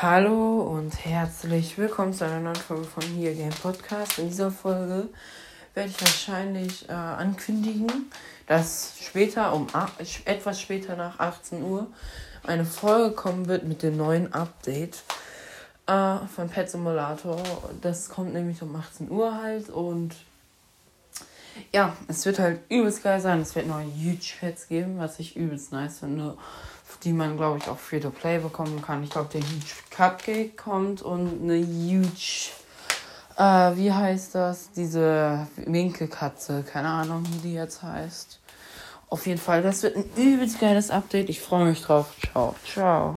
Hallo und herzlich willkommen zu einer neuen Folge von Here Game Podcast. In dieser Folge werde ich wahrscheinlich äh, ankündigen, dass später um etwas später nach 18 Uhr eine Folge kommen wird mit dem neuen Update äh, von Pet Simulator. Das kommt nämlich um 18 Uhr halt und ja, es wird halt übelst geil sein. Es wird neue Huge Pets geben, was ich übelst nice finde die man, glaube ich, auch free to play bekommen kann. Ich glaube, der Huge Cupcake kommt und eine Huge, äh, wie heißt das? Diese Winkelkatze, keine Ahnung, wie die jetzt heißt. Auf jeden Fall, das wird ein übelst geiles Update. Ich freue mich drauf. Ciao, ciao.